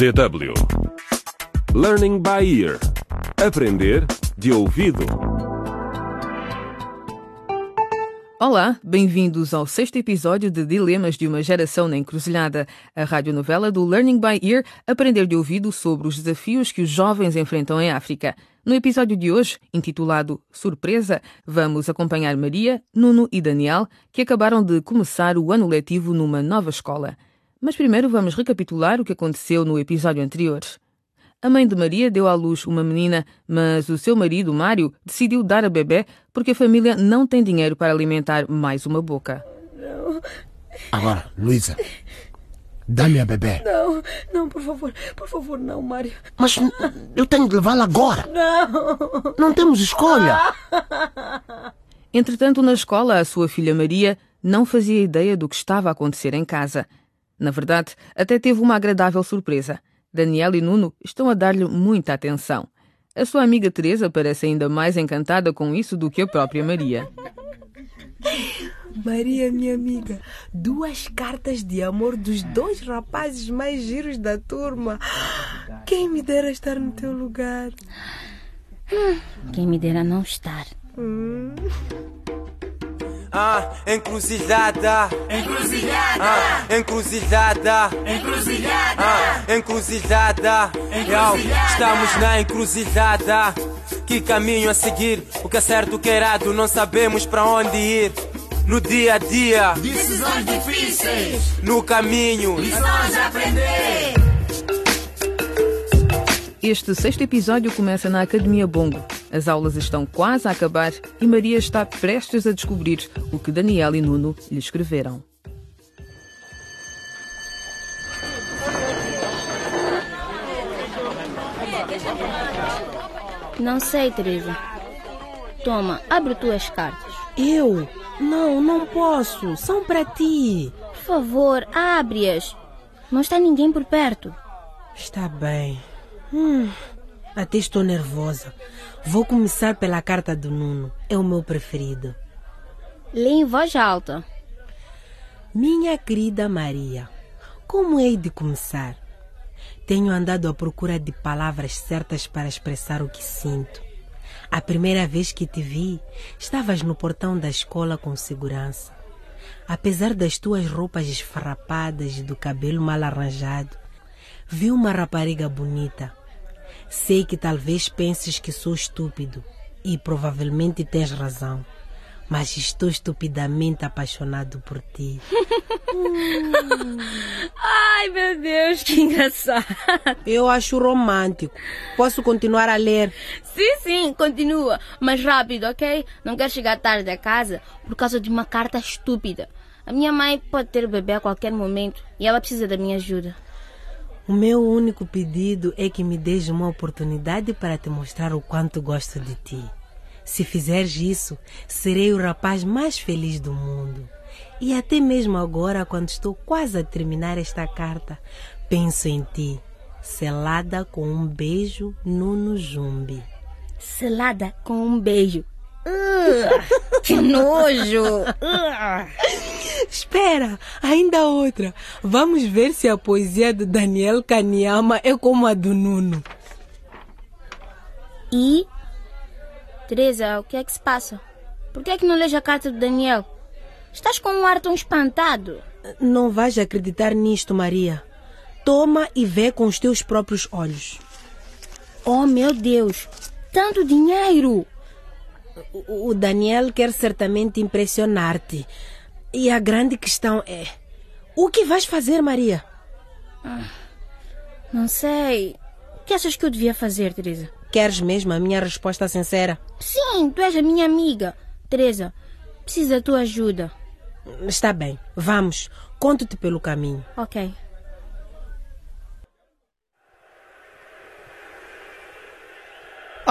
DW Learning by Ear Aprender de ouvido. Olá, bem-vindos ao sexto episódio de Dilemas de uma Geração na Encruzilhada, a radionovela do Learning by Ear, aprender de ouvido sobre os desafios que os jovens enfrentam em África. No episódio de hoje, intitulado Surpresa, vamos acompanhar Maria, Nuno e Daniel, que acabaram de começar o ano letivo numa nova escola. Mas primeiro vamos recapitular o que aconteceu no episódio anterior. A mãe de Maria deu à luz uma menina, mas o seu marido, Mário, decidiu dar a bebê porque a família não tem dinheiro para alimentar mais uma boca. Agora, Luísa, dá-me a bebê. Não, não, por favor, por favor, não, Mário. Mas eu tenho de levá-la agora. Não. Não temos escolha. Entretanto, na escola, a sua filha Maria não fazia ideia do que estava a acontecer em casa. Na verdade, até teve uma agradável surpresa. Daniel e Nuno estão a dar-lhe muita atenção. A sua amiga Teresa parece ainda mais encantada com isso do que a própria Maria. Maria, minha amiga, duas cartas de amor dos dois rapazes mais giros da turma. Quem me dera estar no teu lugar. Quem me dera não estar. Ah, encruzilhada. Encruzilhada. Ah, encruzilhada. Encruzilhada. Ah, encruzilhada. Yo, estamos na encruzilhada. Que caminho a seguir? O que é certo, o que é errado? Não sabemos para onde ir. No dia a dia, Decisões difíceis, no caminho. lições a aprender. Este sexto episódio começa na Academia Bongo. As aulas estão quase a acabar e Maria está prestes a descobrir o que Daniel e Nuno lhe escreveram. Não sei, Teresa. Toma, abre tuas cartas. Eu? Não, não posso. São para ti. Por favor, abre-as. Não está ninguém por perto. Está bem. Hum, até estou nervosa. Vou começar pela carta do Nuno. É o meu preferido. Lê em voz alta. Minha querida Maria, como hei de começar? Tenho andado à procura de palavras certas para expressar o que sinto. A primeira vez que te vi, estavas no portão da escola com segurança. Apesar das tuas roupas esfarrapadas e do cabelo mal arranjado, vi uma rapariga bonita. Sei que talvez penses que sou estúpido e provavelmente tens razão, mas estou estupidamente apaixonado por ti. Ai, meu Deus, que engraçado. Eu acho romântico. Posso continuar a ler? Sim, sim, continua. Mas rápido, ok? Não quero chegar tarde a casa por causa de uma carta estúpida. A minha mãe pode ter bebê a qualquer momento e ela precisa da minha ajuda. O meu único pedido é que me des uma oportunidade para te mostrar o quanto gosto de ti. Se fizeres isso, serei o rapaz mais feliz do mundo. E até mesmo agora, quando estou quase a terminar esta carta, penso em ti, selada com um beijo Nuno Jumbi. Selada com um beijo. Ugh, que nojo! Ugh. Espera, ainda outra. Vamos ver se a poesia do Daniel Kanyama é como a do Nuno. E? Teresa, o que é que se passa? Por que é que não lês a carta do Daniel? Estás com um ar tão espantado. Não vais acreditar nisto, Maria. Toma e vê com os teus próprios olhos. Oh, meu Deus! Tanto dinheiro! O Daniel quer certamente impressionar-te. E a grande questão é: o que vais fazer, Maria? Não sei. O que achas que eu devia fazer, Teresa? Queres mesmo a minha resposta sincera? Sim, tu és a minha amiga. Teresa, preciso da tua ajuda. Está bem, vamos. Conto-te pelo caminho. Ok.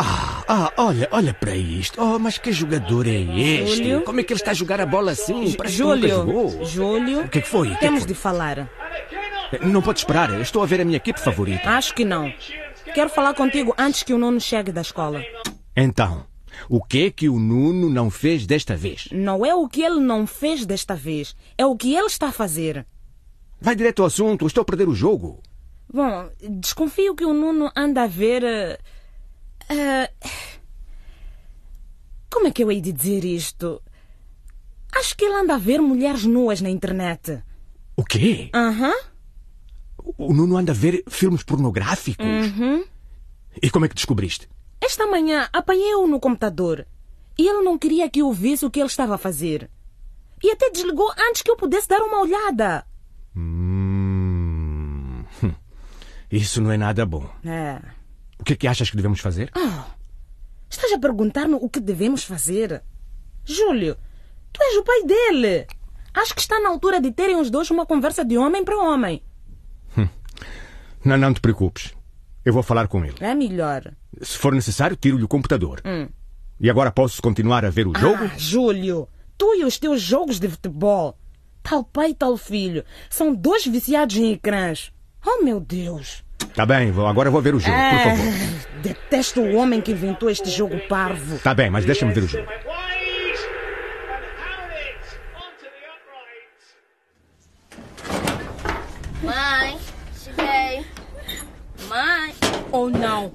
Ah, olha, olha para isto. Oh, mas que jogador é este? Júlio? Como é que ele está a jogar a bola assim? Parece que nunca jogou. Júlio, O que é que foi? O que é que temos foi? de falar. Não pode esperar. Estou a ver a minha equipe favorita. Acho que não. Quero falar contigo antes que o Nuno chegue da escola. Então, o que é que o Nuno não fez desta vez? Não é o que ele não fez desta vez, é o que ele está a fazer. Vai direto ao assunto. Estou a perder o jogo. Bom, desconfio que o Nuno anda a ver. Eh, como é que eu hei de dizer isto? Acho que ele anda a ver mulheres nuas na internet. O quê? Aham. O Nuno anda a ver filmes pornográficos? E como é que descobriste? Esta manhã apanhei-o no computador e ele não queria que eu visse o que ele estava a fazer. E até desligou antes que eu pudesse dar uma olhada. Hum, hum. Isso não é nada bom. É. O que é que achas que devemos fazer? Estás a perguntar-me o que devemos fazer? Júlio, tu és o pai dele. Acho que está na altura de terem os dois uma conversa de homem para homem. Não, não te preocupes. Eu vou falar com ele. É melhor. Se for necessário, tiro-lhe o computador. E agora posso continuar a ver o jogo? Ah, Júlio, tu e os teus jogos de futebol. Tal pai e tal filho. São dois viciados em ecrãs. Oh, meu Deus. Tá bem, vou- agora vou ver o jogo, por favor. Ah, detesto o homem que inventou este jogo parvo. Tá bem, mas deixa-me ver o jogo. Mãe, cheguei. Mãe. Oh, não.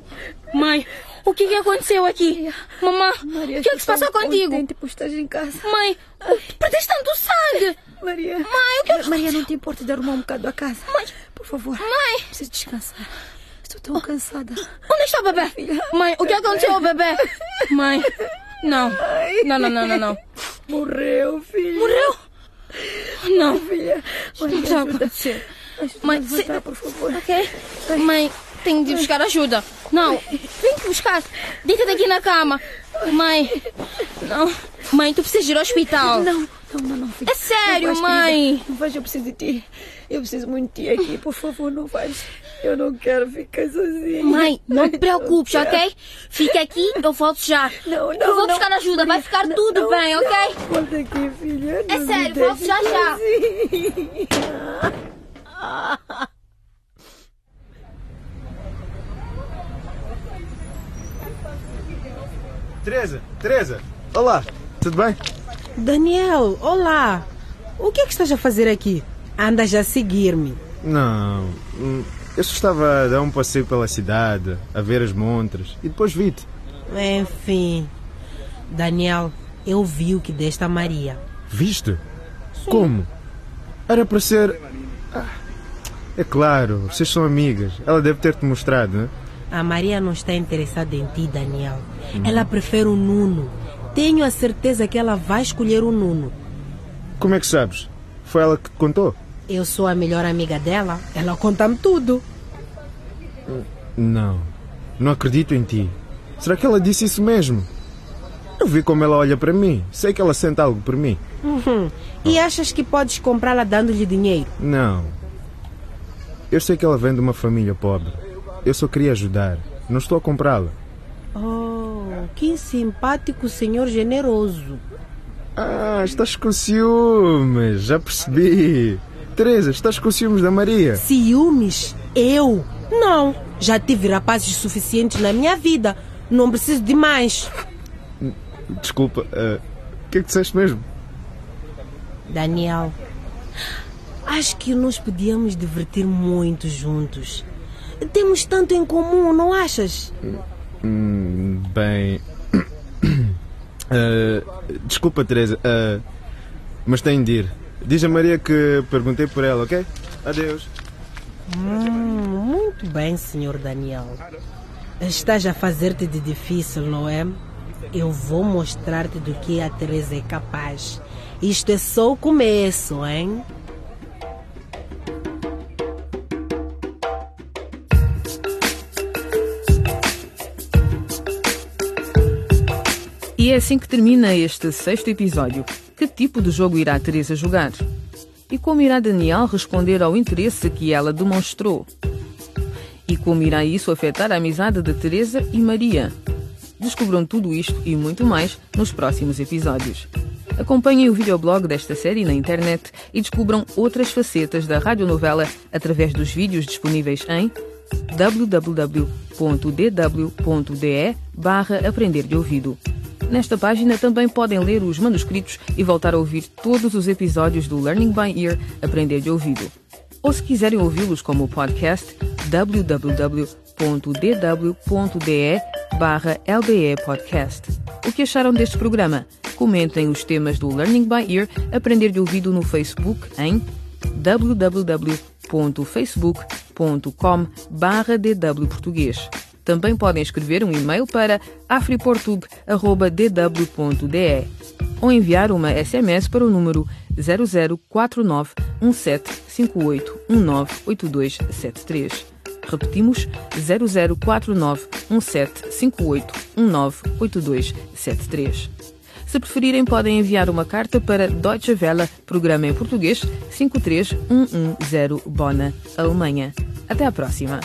Mãe, o que, que aconteceu aqui? Mamãe, o que, que se passou contigo? Por estar em casa. Mãe, perdeste tanto sangue. Maria. Mãe, o que é Maria, não te importa de arrumar um bocado a casa? Mãe. Por favor. Mãe. Preciso descansar. Estou tão cansada. Onde está o bebê? Mãe, o que aconteceu ao bebê? Mãe, não. Não, não, não, não, não. Morreu, filha. Morreu? Não. Filha. Não Mãe, está a acontecer. Mãe, a se- levantar, por favor. Ok? Mãe, tenho de buscar ajuda. Não, vem buscar. Deita daqui na cama. Mãe, não. Mãe, tu precisas ir ao hospital. Não, não, não, não, filha. É sério, Não vais, mãe. querida. Não vais, eu preciso de ti. Eu preciso muito de ti aqui. Por favor, não vais. Eu não quero ficar sozinha. Mãe, não te preocupes, ok? Fica aqui, eu volto já. Não, não, Eu vou não. buscar ajuda, vai ficar Não, tudo não, bem, ok? Volta aqui, filha. É sério, volto já, já. sozinha. Teresa, Teresa, olá, tudo bem? Daniel, olá. O que é que estás a fazer aqui? Andas a seguir-me. Não, hum, eu só estava a dar um passeio pela cidade, a ver as montras e depois vi-te. Enfim. Daniel, eu vi o que deste a Maria. Viste? Como? Era para ser. Ah, é claro, vocês são amigas. Ela deve ter-te mostrado, né? A Maria não está interessada em ti, Daniel. Ela prefere o Nuno. Tenho a certeza que ela vai escolher o Nuno. Como é que sabes? Foi ela que te contou? Eu sou a melhor amiga dela. Ela conta-me tudo. Não, não acredito em ti. Será que ela disse isso mesmo? Eu vi como ela olha para mim. Sei que ela sente algo por mim. Uhum. E achas que podes comprá-la dando-lhe dinheiro? Não. Eu sei que ela vem de uma família pobre. Eu só queria ajudar. Não estou a comprá-la. Oh, que simpático senhor generoso. Ah, estás com ciúmes. Já percebi. Teresa, estás com ciúmes da Maria. Ciúmes? Eu? Não. Já tive rapazes suficientes na minha vida. Não preciso de mais. Desculpa. ah, O que é que disseste mesmo? Daniel, acho que nos podíamos divertir muito juntos. Temos tanto em comum, não achas? Hum, bem. Ah, desculpa, Teresa. ah, mas tenho de ir. Diz a Maria que perguntei por ela, ok? Adeus. Hum, muito bem, senhor Daniel. Estás a fazer-te de difícil, não é? Eu vou mostrar-te do que a Teresa é capaz. Isto é só o começo, hein? E é assim que termina este sexto episódio. Que tipo de jogo irá Teresa jogar? E como irá Daniel responder ao interesse que ela demonstrou? E como irá isso afetar a amizade de Teresa e Maria? Descubram tudo isto e muito mais nos próximos episódios. Acompanhem o videoblog desta série na internet e descubram outras facetas da radionovela através dos vídeos disponíveis em www.dw.de barra Aprender de Ouvido. Nesta página também podem ler os manuscritos e voltar a ouvir todos os episódios do Learning by Ear Aprender de Ouvido. Ou se quiserem ouvi-los como podcast, www.dw.de barra LBE Podcast. O que acharam deste programa? Comentem os temas do Learning by Ear Aprender de Ouvido no Facebook em www.facebook.com barra DW Português. Também podem escrever um e-mail para afriportug.dw.de ou enviar uma SMS para o número 0049 1758 198273. Repetimos 0049 1758 198273. Se preferirem, podem enviar uma carta para Deutsche Welle, programa em português 53110 Bona, Alemanha. Até à próxima!